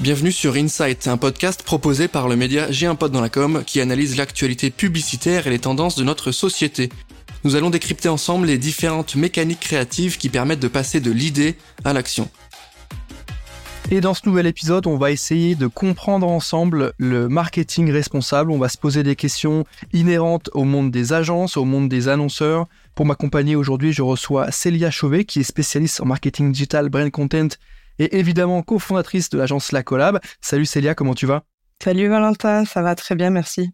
Bienvenue sur Insight, un podcast proposé par le média J'ai un pote dans la com qui analyse l'actualité publicitaire et les tendances de notre société. Nous allons décrypter ensemble les différentes mécaniques créatives qui permettent de passer de l'idée à l'action. Et dans ce nouvel épisode, on va essayer de comprendre ensemble le marketing responsable. On va se poser des questions inhérentes au monde des agences, au monde des annonceurs. Pour m'accompagner aujourd'hui, je reçois Célia Chauvet, qui est spécialiste en marketing digital, brand content et évidemment cofondatrice de l'agence La Collab. Salut Célia, comment tu vas? Salut Valentin, ça va très bien, merci.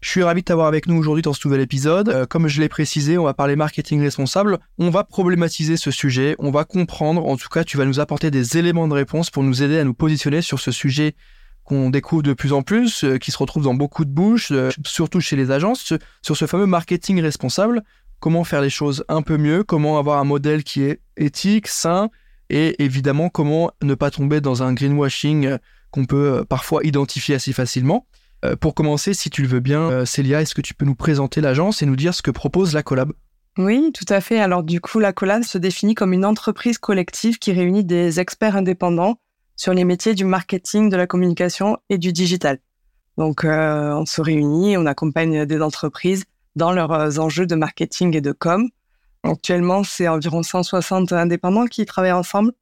Je suis ravi de t'avoir avec nous aujourd'hui dans ce nouvel épisode. Euh, comme je l'ai précisé, on va parler marketing responsable. On va problématiser ce sujet, on va comprendre, en tout cas tu vas nous apporter des éléments de réponse pour nous aider à nous positionner sur ce sujet qu'on découvre de plus en plus, euh, qui se retrouve dans beaucoup de bouches, euh, surtout chez les agences, sur ce fameux marketing responsable. Comment faire les choses un peu mieux, comment avoir un modèle qui est éthique, sain, et évidemment comment ne pas tomber dans un greenwashing euh, qu'on peut euh, parfois identifier assez facilement. Euh, pour commencer, si tu le veux bien, Célia, est-ce que tu peux nous présenter l'agence et nous dire ce que propose la collab? Oui, tout à fait. Alors du coup, la collab se définit comme une entreprise collective qui réunit des experts indépendants sur les métiers du marketing, de la communication et du digital. Donc on se réunit, on accompagne des entreprises dans leurs enjeux de marketing et de com Actuellement, c'est environ 160 indépendants qui travaillent ensemble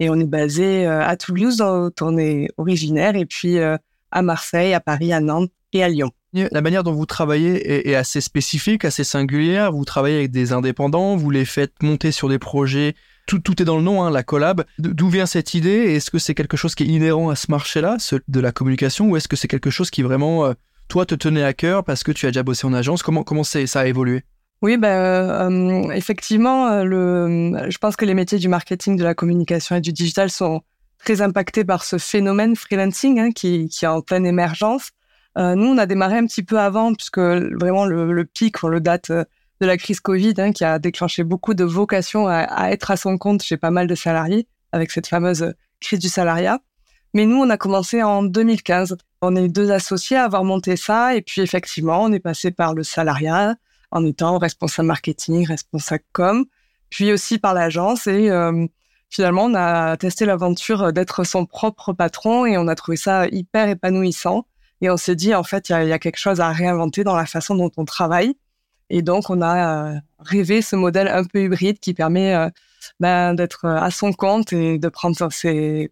et on est basé euh, à Toulouse, dont on est originaire, et puis euh, à Marseille, à Paris, à Nantes et à Lyon. La manière dont vous travaillez est, assez spécifique, assez singulière. Vous travaillez avec des indépendants, vous les faites monter sur des projets. Tout, est dans le nom, hein, la collab. D'où vient cette idée Est-ce que c'est quelque chose qui est inhérent à ce marché-là, de la communication, ou est-ce que c'est quelque chose qui vraiment, euh, toi, te tenait à cœur parce que tu as déjà bossé en agence? Comment ça a évolué? Oui, ben, euh, effectivement, euh, le, je pense que les métiers du marketing, de la communication et du digital sont très impactés par ce phénomène freelancing hein, qui, qui est en pleine émergence. Euh, nous, on a démarré un petit peu avant, puisque vraiment le, le pic, le date de la crise Covid, hein, qui a déclenché beaucoup de vocations à, être à son compte chez pas mal de salariés, avec cette fameuse crise du salariat. Mais nous, on a commencé en 2015. On est deux associés à avoir monté ça, et puis effectivement, on est passé par le salariat, en étant responsable marketing, responsable com, puis aussi par l'agence. Et euh, finalement, on a testé l'aventure d'être son propre patron et on a trouvé ça hyper épanouissant. Et on s'est dit, en fait, il y, a, quelque chose à réinventer dans la façon dont on travaille. Et donc, on a euh, rêvé ce modèle un peu hybride qui permet euh, ben, d'être à son compte et de prendre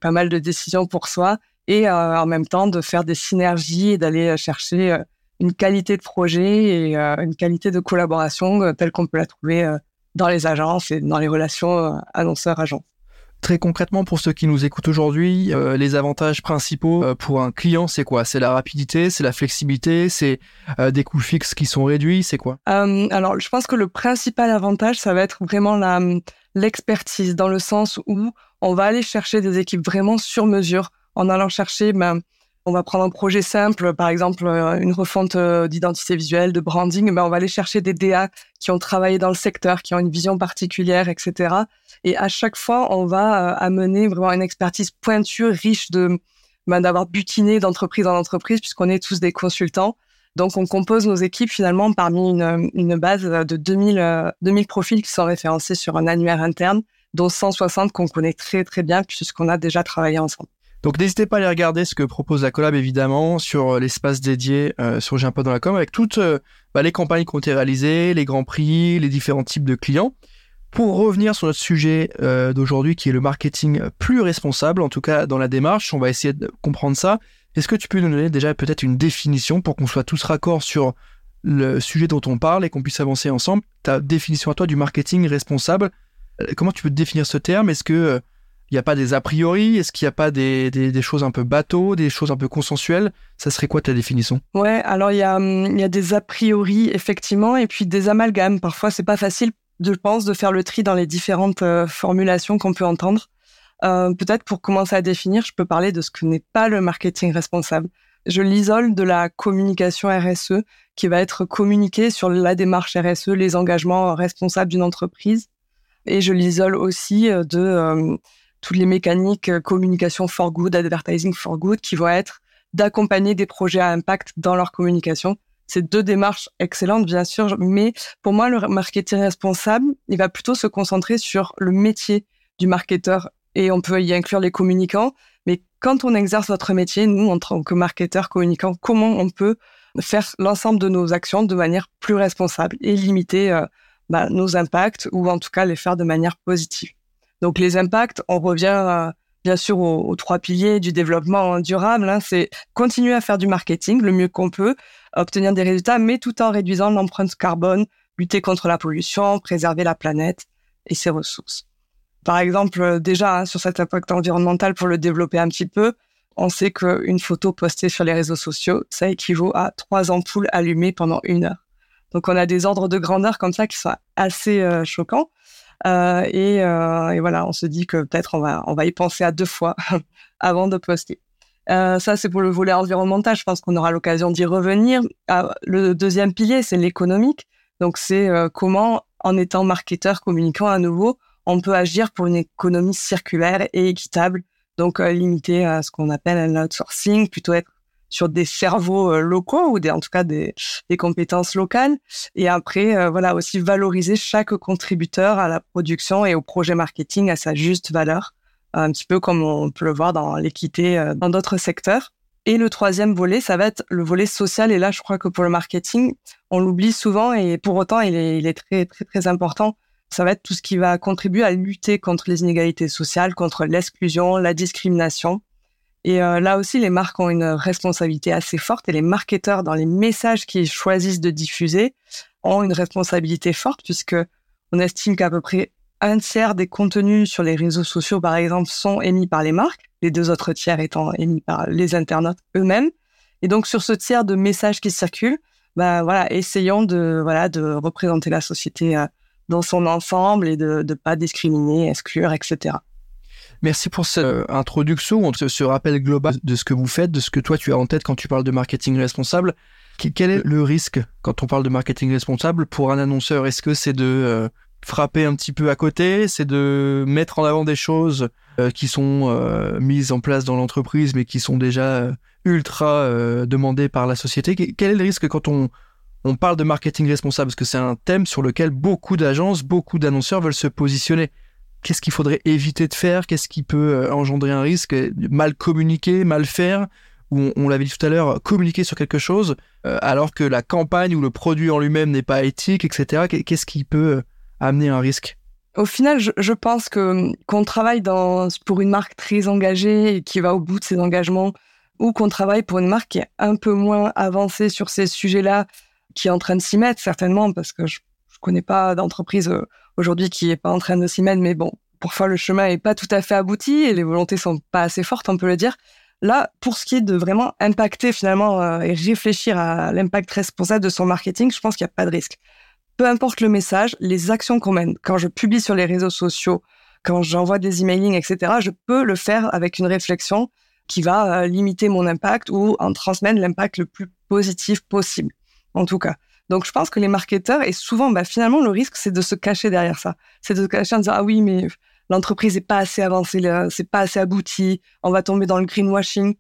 pas mal de décisions pour soi et en même temps de faire des synergies et d'aller chercher une qualité de projet et euh, une qualité de collaboration euh, telle qu'on peut la trouver euh, dans les agences et dans les relations annonceurs-agents. Très concrètement, pour ceux qui nous écoutent aujourd'hui, les avantages principaux pour un client, c'est quoi? C'est la rapidité, c'est la flexibilité, c'est des coûts fixes qui sont réduits, c'est quoi? Alors, je pense que le principal avantage, ça va être vraiment la l'expertise, dans le sens où on va aller chercher des équipes vraiment sur mesure, en allant chercher ben, on va prendre un projet simple, par exemple euh, une refonte euh, d'identité visuelle, de branding, ben on va aller chercher des DA qui ont travaillé dans le secteur, qui ont une vision particulière, etc. Et à chaque fois, on va euh, amener vraiment une expertise pointue, riche de ben, d'avoir butiné d'entreprise en entreprise, puisqu'on est tous des consultants. Donc, on compose nos équipes finalement parmi une, base de 2000, 2000 profils qui sont référencés sur un annuaire interne, dont 160 qu'on connaît très très bien puisqu'on a déjà travaillé ensemble. Donc n'hésitez pas à aller regarder ce que propose la collab évidemment sur euh, l'espace dédié euh, sur J'ai un dans la com avec toutes euh, bah, les campagnes qui ont été réalisées, les grands prix, les différents types de clients. Pour revenir sur notre sujet d'aujourd'hui qui est le marketing plus responsable, en tout cas dans la démarche, on va essayer de comprendre ça. Est-ce que tu peux nous donner déjà peut-être une définition pour qu'on soit tous raccords sur le sujet dont on parle et qu'on puisse avancer ensemble? Ta définition à toi du marketing responsable, comment tu peux définir ce terme? Est-ce que il n'y a pas des a priori? Est-ce qu'il n'y a pas des, des, choses un peu bateaux, des choses un peu consensuelles? Ça serait quoi ta définition? Ouais, alors il y a, hum, y a des a priori, effectivement, et puis des amalgames. Parfois, c'est pas facile, je pense, de faire le tri dans les différentes euh, formulations qu'on peut entendre. Euh, Peut-être pour commencer à définir, je peux parler de ce que n'est pas le marketing responsable. Je l'isole de la communication RSE qui va être communiquée sur la démarche RSE, les engagements responsables d'une entreprise. Et je l'isole aussi euh, de toutes les mécaniques euh, communication for good, advertising for good, qui vont être d'accompagner des projets à impact dans leur communication. C'est deux démarches excellentes, bien sûr, mais pour moi, le marketing responsable, il va plutôt se concentrer sur le métier du marketeur et on peut y inclure les communicants, Mais quand on exerce notre métier, nous, en tant que marketeurs communicants, comment on peut faire l'ensemble de nos actions de manière plus responsable et limiter euh, bah, nos impacts ou en tout cas les faire de manière positive? Donc les impacts, on revient euh, bien sûr aux, trois piliers du développement durable. Hein, c'est continuer à faire du marketing le mieux qu'on peut, obtenir des résultats, mais tout en réduisant l'empreinte carbone, lutter contre la pollution, préserver la planète et ses ressources. Par exemple, euh, déjà hein, sur cet impact environnemental, pour le développer un petit peu, on sait qu'une photo postée sur les réseaux sociaux, ça équivaut à trois ampoules allumées pendant une heure. Donc on a des ordres de grandeur comme ça qui sont assez euh, choquants. Euh, et, euh, et, voilà, on se dit que peut-être on va, on va y penser à deux fois avant de poster. Euh, ça, c'est pour le volet environnemental. Je pense qu'on aura l'occasion d'y revenir. Ah, le deuxième pilier, c'est l'économique. Donc, c'est euh, comment, en étant marketeur, communicant à nouveau, on peut agir pour une économie circulaire et équitable. Donc, limiter ce qu'on appelle un outsourcing, plutôt être sur des cerveaux euh, locaux ou des, en tout cas des, des compétences locales. Et après, euh, voilà, aussi valoriser chaque contributeur à la production et au projet marketing à sa juste valeur, un petit peu comme on peut le voir dans l'équité euh, dans d'autres secteurs. Et le troisième volet, ça va être le volet social. Et là, je crois que pour le marketing, on l'oublie souvent et pour autant, il est, il est très, très, très important. Ça va être tout ce qui va contribuer à lutter contre les inégalités sociales, contre l'exclusion, la discrimination et euh, là aussi, les marques ont une responsabilité assez forte et les marketeurs, dans les messages qu'ils choisissent de diffuser, ont une responsabilité forte puisque on estime qu'à peu près un tiers des contenus sur les réseaux sociaux, par exemple, sont émis par les marques, les deux autres tiers étant émis par les internautes eux-mêmes. Et donc, sur ce tiers de messages qui circulent, bah voilà, essayons de voilà de représenter la société euh, dans son ensemble et de ne pas discriminer, exclure, etc. Merci pour cette euh, introduction, ce, rappel global de ce que vous faites, de ce que toi tu as en tête quand tu parles de marketing responsable. Quel est le risque quand on parle de marketing responsable pour un annonceur? Est-ce que c'est de euh, frapper un petit peu à côté? C'est de mettre en avant des choses euh, qui sont mises en place dans l'entreprise mais qui sont déjà ultra demandées par la société? Quel est le risque quand on, on parle de marketing responsable? Parce que c'est un thème sur lequel beaucoup d'agences, beaucoup d'annonceurs veulent se positionner qu'est-ce qu'il faudrait éviter de faire, qu'est-ce qui peut euh, engendrer un risque, mal communiquer, mal faire, ou on, l'avait dit tout à l'heure, communiquer sur quelque chose, euh, alors que la campagne ou le produit en lui-même n'est pas éthique, etc. Qu'est-ce qui peut euh, amener un risque? Au final, je, pense que qu'on travaille pour une marque très engagée et qui va au bout de ses engagements, ou qu'on travaille pour une marque qui est un peu moins avancée sur ces sujets-là, qui est en train de s'y mettre certainement, parce que je, je connais pas d'entreprise aujourd'hui qui est pas en train de s'y mettre, mais bon, parfois le chemin est pas tout à fait abouti et les volontés sont pas assez fortes, on peut le dire. Là, pour ce qui est de vraiment impacter finalement euh, et réfléchir à l'impact responsable de son marketing, je pense qu'il n'y a pas de risque. Peu importe le message, les actions qu'on mène, quand je publie sur les réseaux sociaux, quand j'envoie des emailing, etc., je peux le faire avec une réflexion qui va euh, limiter mon impact ou en transmettre l'impact le plus positif possible, en tout cas. Donc, je pense que les marketeurs, et souvent, bah, finalement, le risque, c'est de se cacher derrière ça. C'est de se cacher en disant, ah oui, mais l'entreprise n'est pas assez avancée, c'est pas assez abouti, on va tomber dans le greenwashing.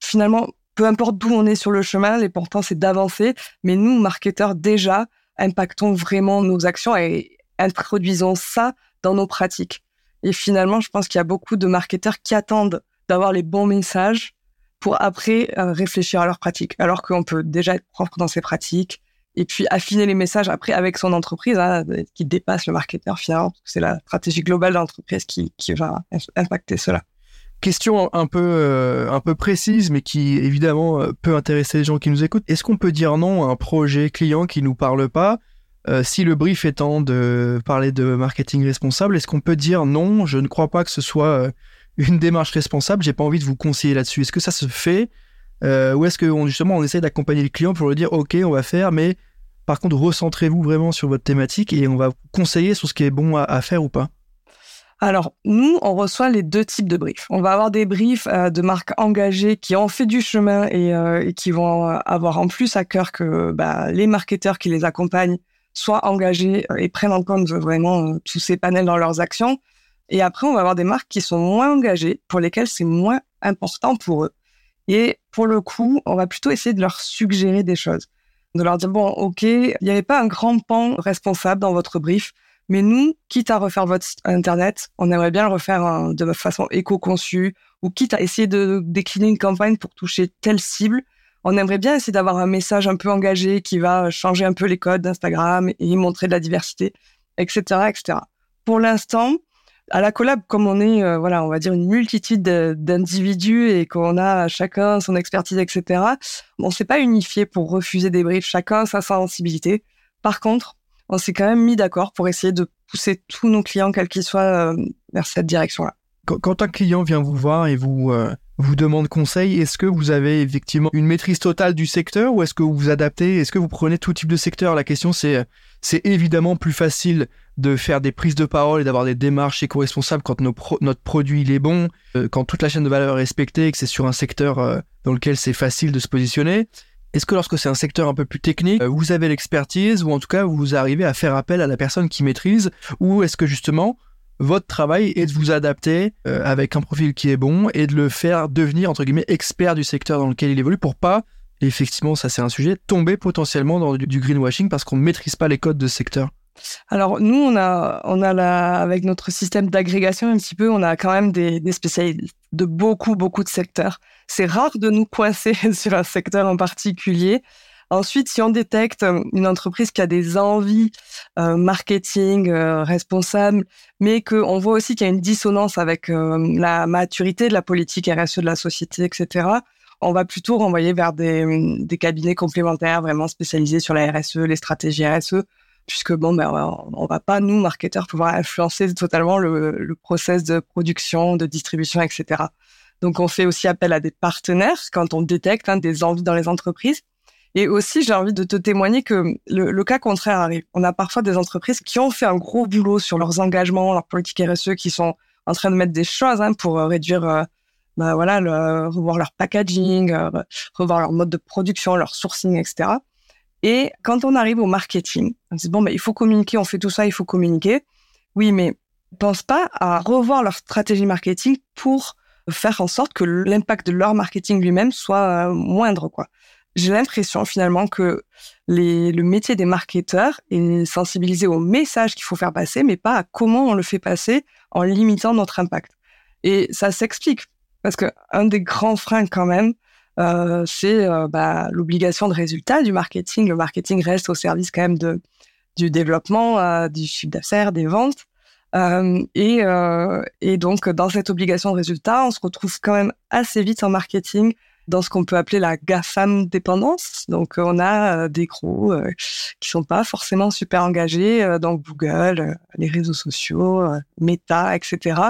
Finalement, peu importe d'où on est sur le chemin, l'important, c'est d'avancer. Mais nous, marketeurs, déjà, impactons vraiment nos actions et introduisons ça dans nos pratiques. Et finalement, je pense qu'il y a beaucoup de marketeurs qui attendent d'avoir les bons messages pour après euh, réfléchir à leurs pratiques, alors qu'on peut déjà être propre dans ses pratiques, et puis affiner les messages après avec son entreprise hein, qui dépasse le marketeur finalement. C'est la stratégie globale de l'entreprise qui, va impacter cela. Question un peu euh, un peu précise, mais qui évidemment euh, peut intéresser les gens qui nous écoutent. Est-ce qu'on peut dire non à un projet client qui nous parle pas euh, Si le brief étant de parler de marketing responsable, est-ce qu'on peut dire non Je ne crois pas que ce soit une démarche responsable. J'ai pas envie de vous conseiller là-dessus. Est-ce que ça se fait ou est-ce que justement on essaie d'accompagner le client pour lui dire ok on va faire mais par contre recentrez-vous vraiment sur votre thématique et on va conseiller sur ce qui est bon à, faire ou pas alors, nous, on reçoit les deux types de briefs. On va avoir des briefs euh, de marques engagées qui ont fait du chemin et, euh, qui vont avoir en plus à cœur que bah, les marketeurs qui les accompagnent soient engagés et prennent en compte vraiment tous ces panels dans leurs actions. Et après, on va avoir des marques qui sont moins engagées, pour lesquelles c'est moins important pour eux. Et pour le coup, on va plutôt essayer de leur suggérer des choses. De leur dire, bon, OK, il n'y avait pas un grand pan responsable dans votre brief. Mais nous, quitte à refaire votre internet, on aimerait bien le refaire de façon éco-conçue, ou quitte à essayer de décliner une campagne pour toucher telle cible, on aimerait bien essayer d'avoir un message un peu engagé qui va changer un peu les codes d'Instagram et montrer de la diversité, etc., etc. Pour l'instant, à la collab, comme on est, euh, voilà, on va dire une multitude d'individus et qu'on a chacun son expertise, etc. On s'est pas unifié pour refuser des briefs, chacun sa sensibilité. Par contre, on s'est quand même mis d'accord pour essayer de pousser tous nos clients, quels qu'ils soient, euh, vers cette direction-là. Quand, un client vient vous voir et vous euh, vous demande conseil, est-ce que vous avez effectivement une maîtrise totale du secteur ou est-ce que vous vous adaptez? Est-ce que vous prenez tout type de secteur? La question c'est c'est évidemment plus facile de faire des prises de parole et d'avoir des démarches éco-responsables quand notre produit il est bon, euh, quand toute la chaîne de valeur est respectée et que c'est sur un secteur euh, dans lequel c'est facile de se positionner. Est-ce que lorsque c'est un secteur un peu plus technique, vous avez l'expertise ou en tout cas vous arrivez à faire appel à la personne qui maîtrise ou est-ce que justement votre travail est de vous adapter euh, avec un profil qui est bon et de le faire devenir entre guillemets expert du secteur dans lequel il évolue pour pas effectivement ça c'est un sujet tomber potentiellement dans du, greenwashing parce qu'on ne maîtrise pas les codes de secteur. Alors nous on a on a la, avec notre système d'agrégation un petit peu on a quand même des, des spécialistes de beaucoup beaucoup de secteurs. C'est rare de nous coincer sur un secteur en particulier. Ensuite, si on détecte euh, une entreprise qui a des envies euh, marketing euh, responsables, mais qu'on voit aussi qu'il y a une dissonance avec euh, la maturité de la politique RSE de la société, etc., on va plutôt renvoyer vers des, des cabinets complémentaires vraiment spécialisés sur la RSE, les stratégies RSE, puisque bon, ben, on va pas, nous, marketeurs, pouvoir influencer totalement le, le process de production, de distribution, etc. Donc, on fait aussi appel à des partenaires quand on détecte hein, des envies dans les entreprises. Et aussi, j'ai envie de te témoigner que le, cas contraire arrive. On a parfois des entreprises qui ont fait un gros boulot sur leurs engagements, leur politique RSE, qui sont en train de mettre des choses hein, pour euh, réduire, euh, bah, voilà, revoir leur packaging, euh, revoir leur mode de production, leur sourcing, etc. Et quand on arrive au marketing, on se dit bon, il faut communiquer, on fait tout ça, il faut communiquer. Oui, mais pense pas à revoir leur stratégie marketing pour faire en sorte que l'impact de leur marketing lui-même soit moindre, quoi j'ai l'impression finalement que le métier des marketeurs est sensibilisé au message qu'il faut faire passer, mais pas à comment on le fait passer en limitant notre impact. Et ça s'explique parce que un des grands freins quand même, euh, c'est euh, bah, l'obligation de résultat du marketing. Le marketing reste au service quand même de du développement, euh, du chiffre d'affaires, des ventes. Et donc dans cette obligation de résultat, on se retrouve quand même assez vite en marketing dans ce qu'on peut appeler la GAFAM dépendance. Donc, on a euh, des gros euh, qui sont pas forcément super engagés euh, dans Google, les réseaux sociaux, Meta, etc.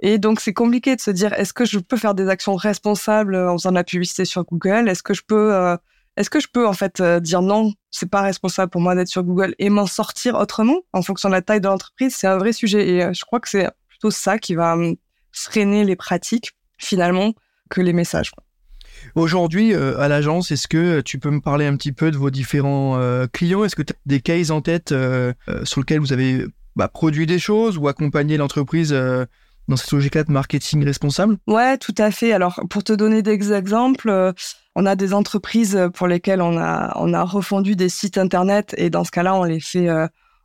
Et donc, c'est compliqué de se dire, est-ce que je peux faire des actions responsables en faisant de la publicité sur Google? Est-ce que je peux, est-ce que je peux en fait dire non, c'est pas responsable pour moi d'être sur Google et m'en sortir autrement en fonction de la taille de l'entreprise? C'est un vrai sujet et je crois que c'est plutôt ça qui va hum, freiner les pratiques finalement que les messages. Aujourd'hui, euh, à l'agence, est-ce que tu peux me parler un petit peu de vos différents euh, clients? Est-ce que tu as des cases en tête euh, sur lesquels vous avez bah, produit des choses ou accompagné l'entreprise dans cette logique-là de marketing responsable? Ouais, tout à fait. Alors, pour te donner des exemples, on a des entreprises pour lesquelles on a, on a refondu des sites internet et dans ce cas-là, on les fait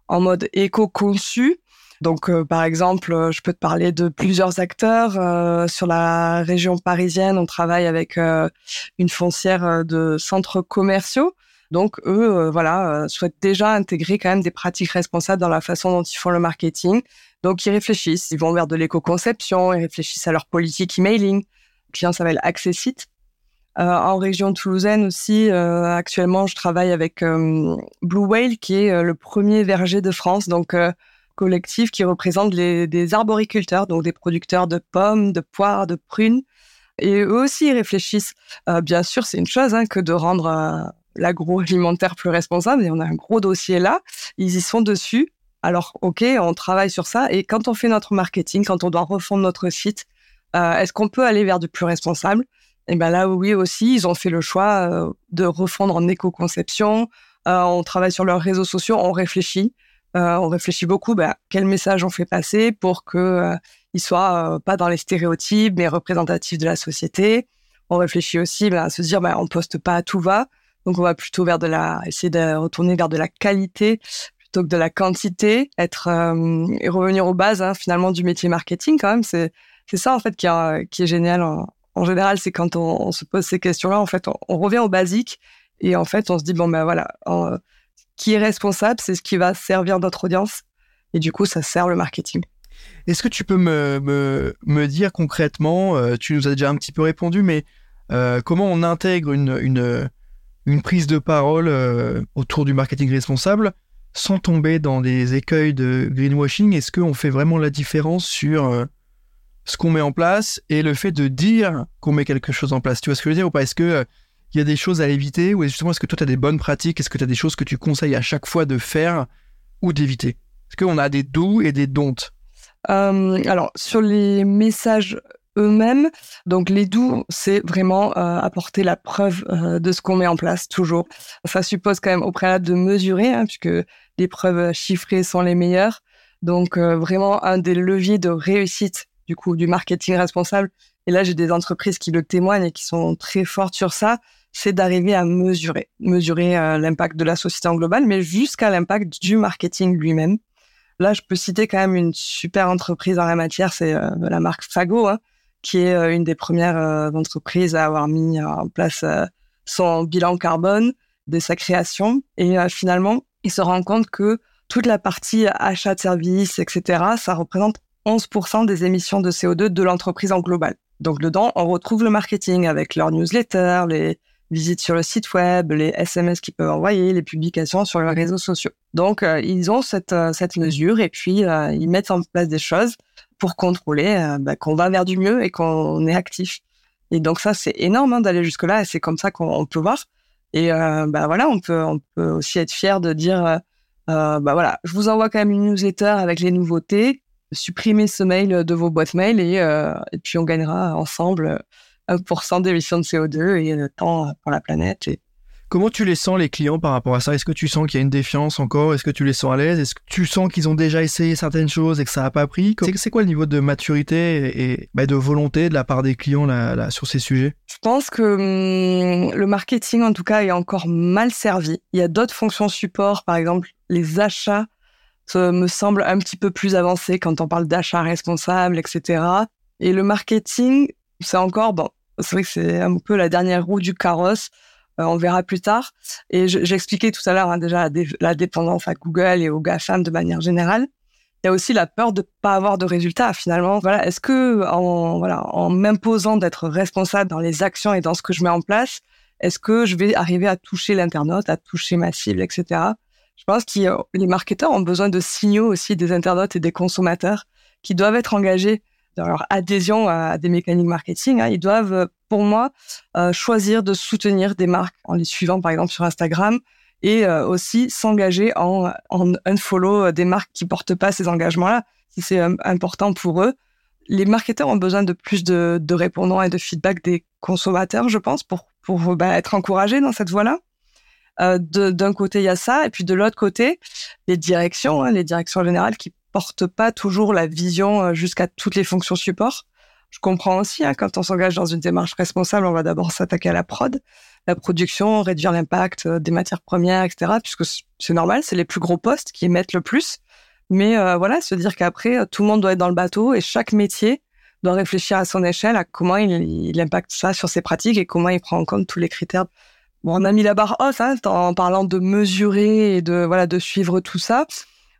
en mode éco-conçu. Donc, euh, par exemple, euh, je peux te parler de plusieurs acteurs euh, sur la région parisienne. On travaille avec une foncière de centres commerciaux. Donc, eux, voilà, souhaitent déjà intégrer quand même des pratiques responsables dans la façon dont ils font le marketing. Donc, ils réfléchissent. Ils vont vers de l'éco-conception. Ils réfléchissent à leur politique emailing. Le client s'appelle Accessit. Euh, en région toulousaine aussi, euh, actuellement, je travaille avec Blue Whale, qui est le premier verger de France. Donc, collectif qui représente les, des arboriculteurs, donc des producteurs de pommes, de poires, de prunes. Et eux aussi réfléchissent. Euh, bien sûr, c'est une chose hein, que de rendre euh, l'agroalimentaire plus responsable. Et on a un gros dossier là. Ils y sont dessus. Alors, ok, on travaille sur ça. Et quand on fait notre marketing, quand on doit refondre notre site, euh, est-ce qu'on peut aller vers du plus responsable? Et ben là, oui aussi, ils ont fait le choix de refondre en éco-conception. On travaille sur leurs réseaux sociaux, on réfléchit. Euh, on réfléchit beaucoup, bah, quel message on fait passer pour que euh, il soit euh, pas dans les stéréotypes, mais représentatif de la société. On réfléchit aussi bah, à se dire, bah, on poste pas à tout va, donc on va plutôt vers de la, essayer de retourner vers de la qualité plutôt que de la quantité, être et revenir aux bases hein, finalement du métier marketing quand même. C'est c'est ça en fait qui, est génial. En, général, c'est quand on, se pose ces questions-là, en fait, on, revient au basique et en fait, on se dit bon ben voilà, qui est responsable, c'est ce qui va servir notre audience. Et du coup, ça sert le marketing. Est-ce que tu peux me, me, dire concrètement, euh, tu nous as déjà un petit peu répondu, mais euh, comment on intègre une, une, une prise de parole euh, autour du marketing responsable sans tomber dans des écueils de greenwashing? Est-ce qu'on fait vraiment la différence sur ce qu'on met en place et le fait de dire qu'on met quelque chose en place? Tu vois ce que je veux dire ou pas? Est-ce que il y a des choses à éviter ou justement est-ce que toi tu as des bonnes pratiques? Est-ce que tu as des choses que tu conseilles à chaque fois de faire ou d'éviter? Est-ce qu'on a des doux et des don'ts? Euh, alors, sur les messages eux-mêmes, donc les doux, c'est vraiment euh, apporter la preuve euh, de ce qu'on met en place toujours. Ça suppose quand même au préalable de mesurer, hein, puisque les preuves chiffrées sont les meilleures. Donc vraiment un des leviers de réussite du coup du marketing responsable. Et là, j'ai des entreprises qui le témoignent et qui sont très fortes sur ça. C'est d'arriver à mesurer, mesurer l'impact de la société en global, mais jusqu'à l'impact du marketing lui-même. Là, je peux citer quand même une super entreprise en la matière, c'est euh, la marque Fago, hein, qui est euh, une des premières euh, entreprises à avoir mis en place son bilan carbone de sa création. Et finalement, il se rend compte que toute la partie achat de services, etc., ça représente 11% des émissions de CO2 de l'entreprise en global. Donc dedans, on retrouve le marketing avec leurs newsletters, les, visites sur le site web, les SMS qu'ils peuvent envoyer, les publications sur les réseaux sociaux. Donc, euh, ils ont cette, euh, cette mesure et puis euh, ils mettent en place des choses pour contrôler bah, qu'on va vers du mieux et qu'on est actif. Et donc ça, c'est énorme hein, d'aller jusque là et c'est comme ça qu'on peut voir. Et bah voilà, on peut on peut aussi être fier de dire bah voilà, je vous envoie quand même une newsletter avec les nouveautés. Supprimez ce mail de vos boîtes mail et, et puis on gagnera ensemble 1% d'émissions de CO2 et le temps pour la planète. Et... Comment tu les sens, les clients, par rapport à ça? Est-ce que tu sens qu'il y a une défiance encore? Est-ce que tu les sens à l'aise? Est-ce que tu sens qu'ils ont déjà essayé certaines choses et que ça n'a pas pris? C'est quoi le niveau de maturité et, bah, de volonté de la part des clients là, sur ces sujets? Je pense que hum, le marketing, en tout cas, est encore mal servi. Il y a d'autres fonctions support, par exemple les achats, ça me semble un petit peu plus avancé quand on parle d'achat responsable, etc. Et le marketing, c'est encore, bon, c'est vrai que c'est un peu la dernière roue du carrosse. Euh, on verra plus tard. Et j'expliquais tout à l'heure hein, déjà la, dépendance à Google et aux GAFAM de manière générale. Il y a aussi la peur de pas avoir de résultats finalement. Voilà, est-ce que en voilà en m'imposant d'être responsable dans les actions et dans ce que je mets en place, est-ce que je vais arriver à toucher l'internaute, à toucher ma cible, etc. Je pense que les marketeurs ont besoin de signaux aussi des internautes et des consommateurs qui doivent être engagés leur adhésion à des mécaniques marketing, hein, ils doivent, euh, pour moi, euh, choisir de soutenir des marques en les suivant, par exemple, sur Instagram, et euh, aussi s'engager en, en unfollow des marques qui portent pas ces engagements-là, si c'est important pour eux. Les marketeurs ont besoin de plus de, de répondants et de feedback des consommateurs, je pense, pour, pour bah, être encouragés dans cette voie-là. D'un côté, il y a ça, et puis de l'autre côté, les directions, hein, les directions générales qui porte pas toujours la vision euh, jusqu'à toutes les fonctions support. Je comprends aussi, hein, quand on s'engage dans une démarche responsable, on va d'abord s'attaquer à la prod, la production, réduire l'impact euh, des matières premières, etc. Puisque c'est normal, c'est les plus gros postes qui émettent le plus. Mais euh, voilà, se dire qu'après, tout le monde doit être dans le bateau et chaque métier doit réfléchir à son échelle à comment il, il impacte ça sur ses pratiques et comment il prend en compte tous les critères. Bon, on a mis la barre haute hein, en parlant de mesurer et de voilà de suivre tout ça.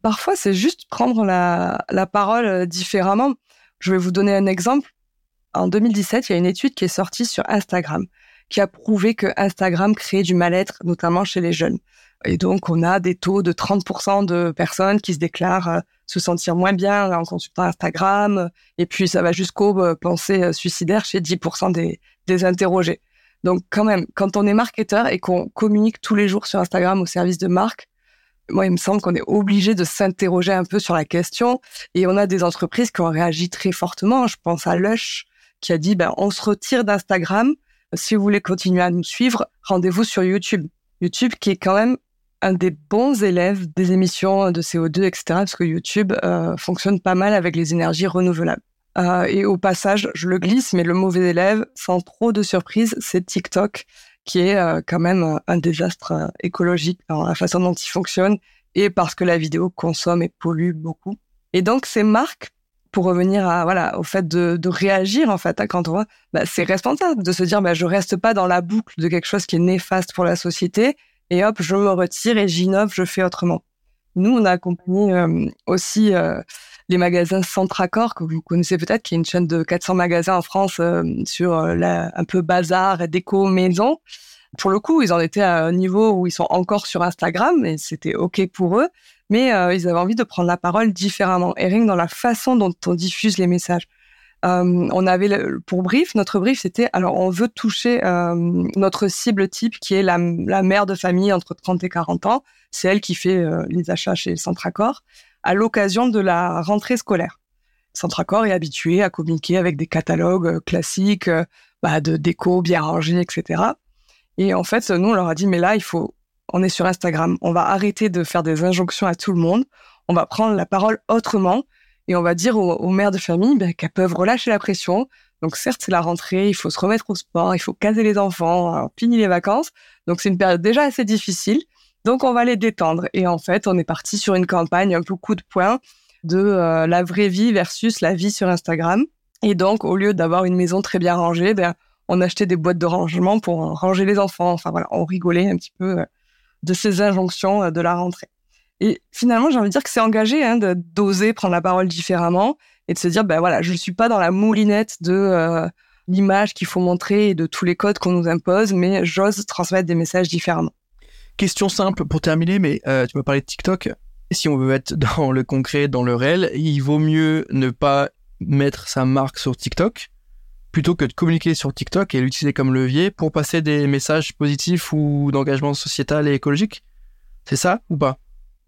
Parfois, c'est juste prendre la, parole euh, différemment. Je vais vous donner un exemple. En 2017, il y a une étude qui est sortie sur Instagram qui a prouvé que Instagram crée du mal-être, notamment chez les jeunes. Et donc, on a des taux de 30% de personnes qui se déclarent euh, se sentir moins bien en consultant Instagram. Et puis, ça va jusqu'aux euh, pensées suicidaires chez 10% des, des interrogés. Donc, quand même, quand on est marketeur et qu'on communique tous les jours sur Instagram au service de marque, moi, il me semble qu'on est obligé de s'interroger un peu sur la question. Et on a des entreprises qui ont réagi très fortement. Je pense à Lush, qui a dit, ben, on se retire d'Instagram. Si vous voulez continuer à nous suivre, rendez-vous sur YouTube. YouTube qui est quand même un des bons élèves des émissions de CO2, etc. Parce que YouTube euh, fonctionne pas mal avec les énergies renouvelables. Euh, et au passage, je le glisse, mais le mauvais élève, sans trop de surprise, c'est TikTok qui est euh, quand même un désastre euh, écologique dans la façon dont il fonctionne et parce que la vidéo consomme et pollue beaucoup. Et donc ces marques, pour revenir à voilà au fait de, réagir en fait à quand on voit, bah, c'est responsable de se dire bah je reste pas dans la boucle de quelque chose qui est néfaste pour la société et hop je me retire et j'innove, je fais autrement. Nous on a accompagné euh, aussi les magasins Centracor que vous connaissez peut-être, qui est une chaîne de 400 magasins en France euh, sur la, un peu bazar, déco, maison. Pour le coup, ils en étaient à un niveau où ils sont encore sur Instagram et c'était OK pour eux, mais euh, ils avaient envie de prendre la parole différemment et rien dans la façon dont on diffuse les messages. Euh, on avait pour brief, notre brief c'était alors on veut toucher euh, notre cible type qui est la, mère de famille entre 30 et 40 ans. C'est elle qui fait euh, les achats chez Centracor à l'occasion de la rentrée scolaire. Centracor est habitué à communiquer avec des catalogues euh, classiques bah, de déco bien rangés, etc. Et en fait, nous, on leur a dit, mais là, il faut, on est sur Instagram, on va arrêter de faire des injonctions à tout le monde, on va prendre la parole autrement et on va dire aux, mères de famille ben, qu'elles peuvent relâcher la pression. Donc certes, c'est la rentrée, il faut se remettre au sport, il faut caser les enfants, finir les vacances. Donc c'est une période déjà assez difficile. Donc on va les détendre. Et en fait, on est parti sur une campagne, un coup de poing de euh, la vraie vie versus la vie sur Instagram. Et donc, au lieu d'avoir une maison très bien rangée, ben, on achetait des boîtes de rangement pour ranger les enfants. Enfin voilà, on rigolait un petit peu euh, de ces injonctions euh, de la rentrée. Et finalement, j'ai envie de dire que c'est engagé hein, d'oser prendre la parole différemment et de se dire, ben voilà, je ne suis pas dans la moulinette de l'image qu'il faut montrer et de tous les codes qu'on nous impose, mais j'ose transmettre des messages différemment. Question simple pour terminer, mais tu m'as parlé de TikTok. Si on veut être dans le concret, dans le réel, il vaut mieux ne pas mettre sa marque sur TikTok plutôt que de communiquer sur TikTok et l'utiliser comme levier pour passer des messages positifs ou d'engagement sociétal et écologique C'est ça ou pas?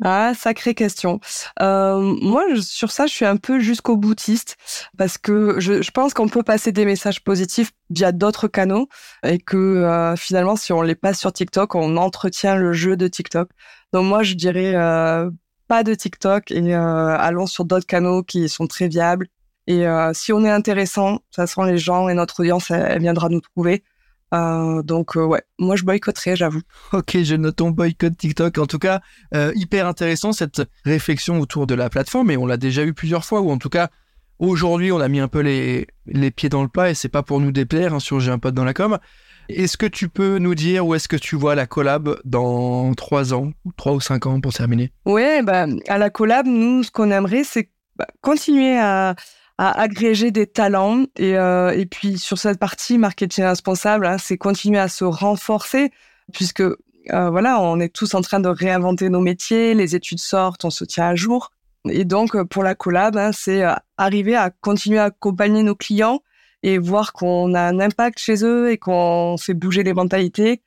Ah, sacrée question. Euh, moi, sur ça, je suis un peu jusqu'au boutiste parce que je, je pense qu'on peut passer des messages positifs via d'autres canaux et que euh, finalement, si on les passe sur TikTok, on entretient le jeu de TikTok. Donc moi, je dirais euh, pas de TikTok et euh, allons sur d'autres canaux qui sont très viables et euh, si on est intéressant, de toute façon, les gens et notre audience, elle, viendra nous trouver. Euh, donc euh, ouais, moi je boycotterai, j'avoue. Ok, je note ton boycott TikTok. En tout cas, euh, hyper intéressant cette réflexion autour de la plateforme, et on l'a déjà eu plusieurs fois, ou en tout cas aujourd'hui on a mis un peu les, les pieds dans le plat, et c'est pas pour nous déplaire hein, sur J'ai un pote dans la com. Est-ce que tu peux nous dire où est-ce que tu vois la collab dans trois ans, trois ou cinq ans pour terminer? Ouais, bah à la collab, nous ce qu'on aimerait c'est bah, continuer à à agréger des talents et, euh, et puis sur cette partie marketing responsable, hein, c'est continuer à se renforcer puisque euh, voilà, on est tous en train de réinventer nos métiers, les études sortent, on se tient à jour. Et donc pour la collab, hein, c'est euh, arriver à continuer à accompagner nos clients et voir qu'on a un impact chez eux et qu'on fait bouger les mentalités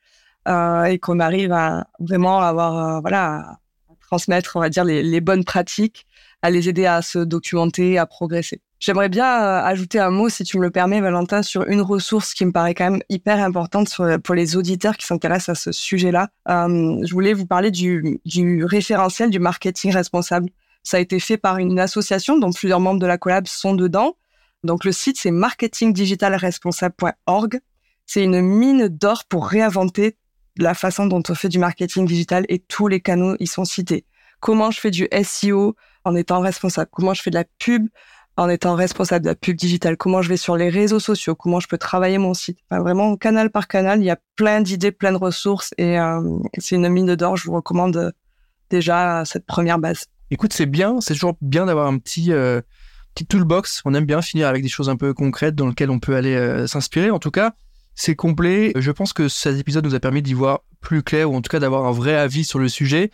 euh, et qu'on arrive à vraiment avoir euh, voilà à transmettre on va dire les bonnes pratiques, à les aider à se documenter, à progresser. J'aimerais bien euh, ajouter un mot, si tu me le permets, Valentin, sur une ressource qui me paraît quand même hyper importante pour les auditeurs qui s'intéressent à ce sujet-là. Euh, je voulais vous parler du, du référentiel du marketing responsable. Ça a été fait par une association dont plusieurs membres de la collab sont dedans. Donc le site, c'est marketingdigitalresponsable.org. C'est une mine d'or pour réinventer la façon dont on fait du marketing digital et tous les canaux y sont cités. Comment je fais du SEO en étant responsable? Comment je fais de la pub? En étant responsable de la pub digitale, comment je vais sur les réseaux sociaux, comment je peux travailler mon site. vraiment, canal par canal, il y a plein d'idées, plein de ressources et euh, c'est une mine d'or. Je vous recommande déjà cette première base. Écoute, c'est bien, c'est toujours bien d'avoir un petit, euh, petit toolbox. On aime bien finir avec des choses un peu concrètes dans lesquelles on peut aller euh, s'inspirer. En tout cas, c'est complet. Je pense que cet épisode nous a permis d'y voir plus clair ou en tout cas d'avoir un vrai avis sur le sujet.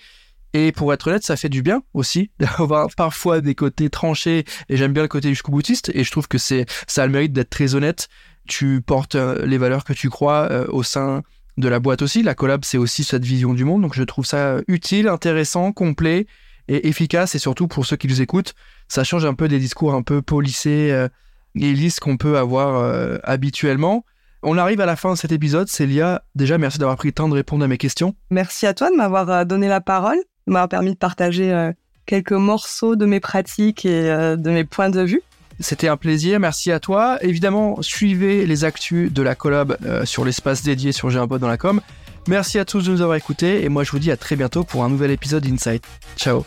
Et pour être honnête, ça fait du bien aussi d'avoir parfois des côtés tranchés. Et j'aime bien le côté jusqu'au boutiste. Et je trouve que c'est ça a le mérite d'être très honnête. Tu portes euh, les valeurs que tu crois euh, au sein de la boîte aussi. La collab, c'est aussi cette vision du monde. Donc je trouve ça utile, intéressant, complet et efficace. Et surtout pour ceux qui nous écoutent, ça change un peu des discours un peu polissés euh, et lisses qu'on peut avoir habituellement. On arrive à la fin de cet épisode. Célia, déjà, merci d'avoir pris le temps de répondre à mes questions. Merci à toi de m'avoir donné la parole m'a permis de partager euh, quelques morceaux de mes pratiques et euh, de mes points de vue. C'était un plaisir, merci à toi. Évidemment, suivez les actus de la collab euh, sur l'espace dédié sur J'ai dans la com. Merci à tous de nous avoir écoutés et moi je vous dis à très bientôt pour un nouvel épisode d'Insight. Ciao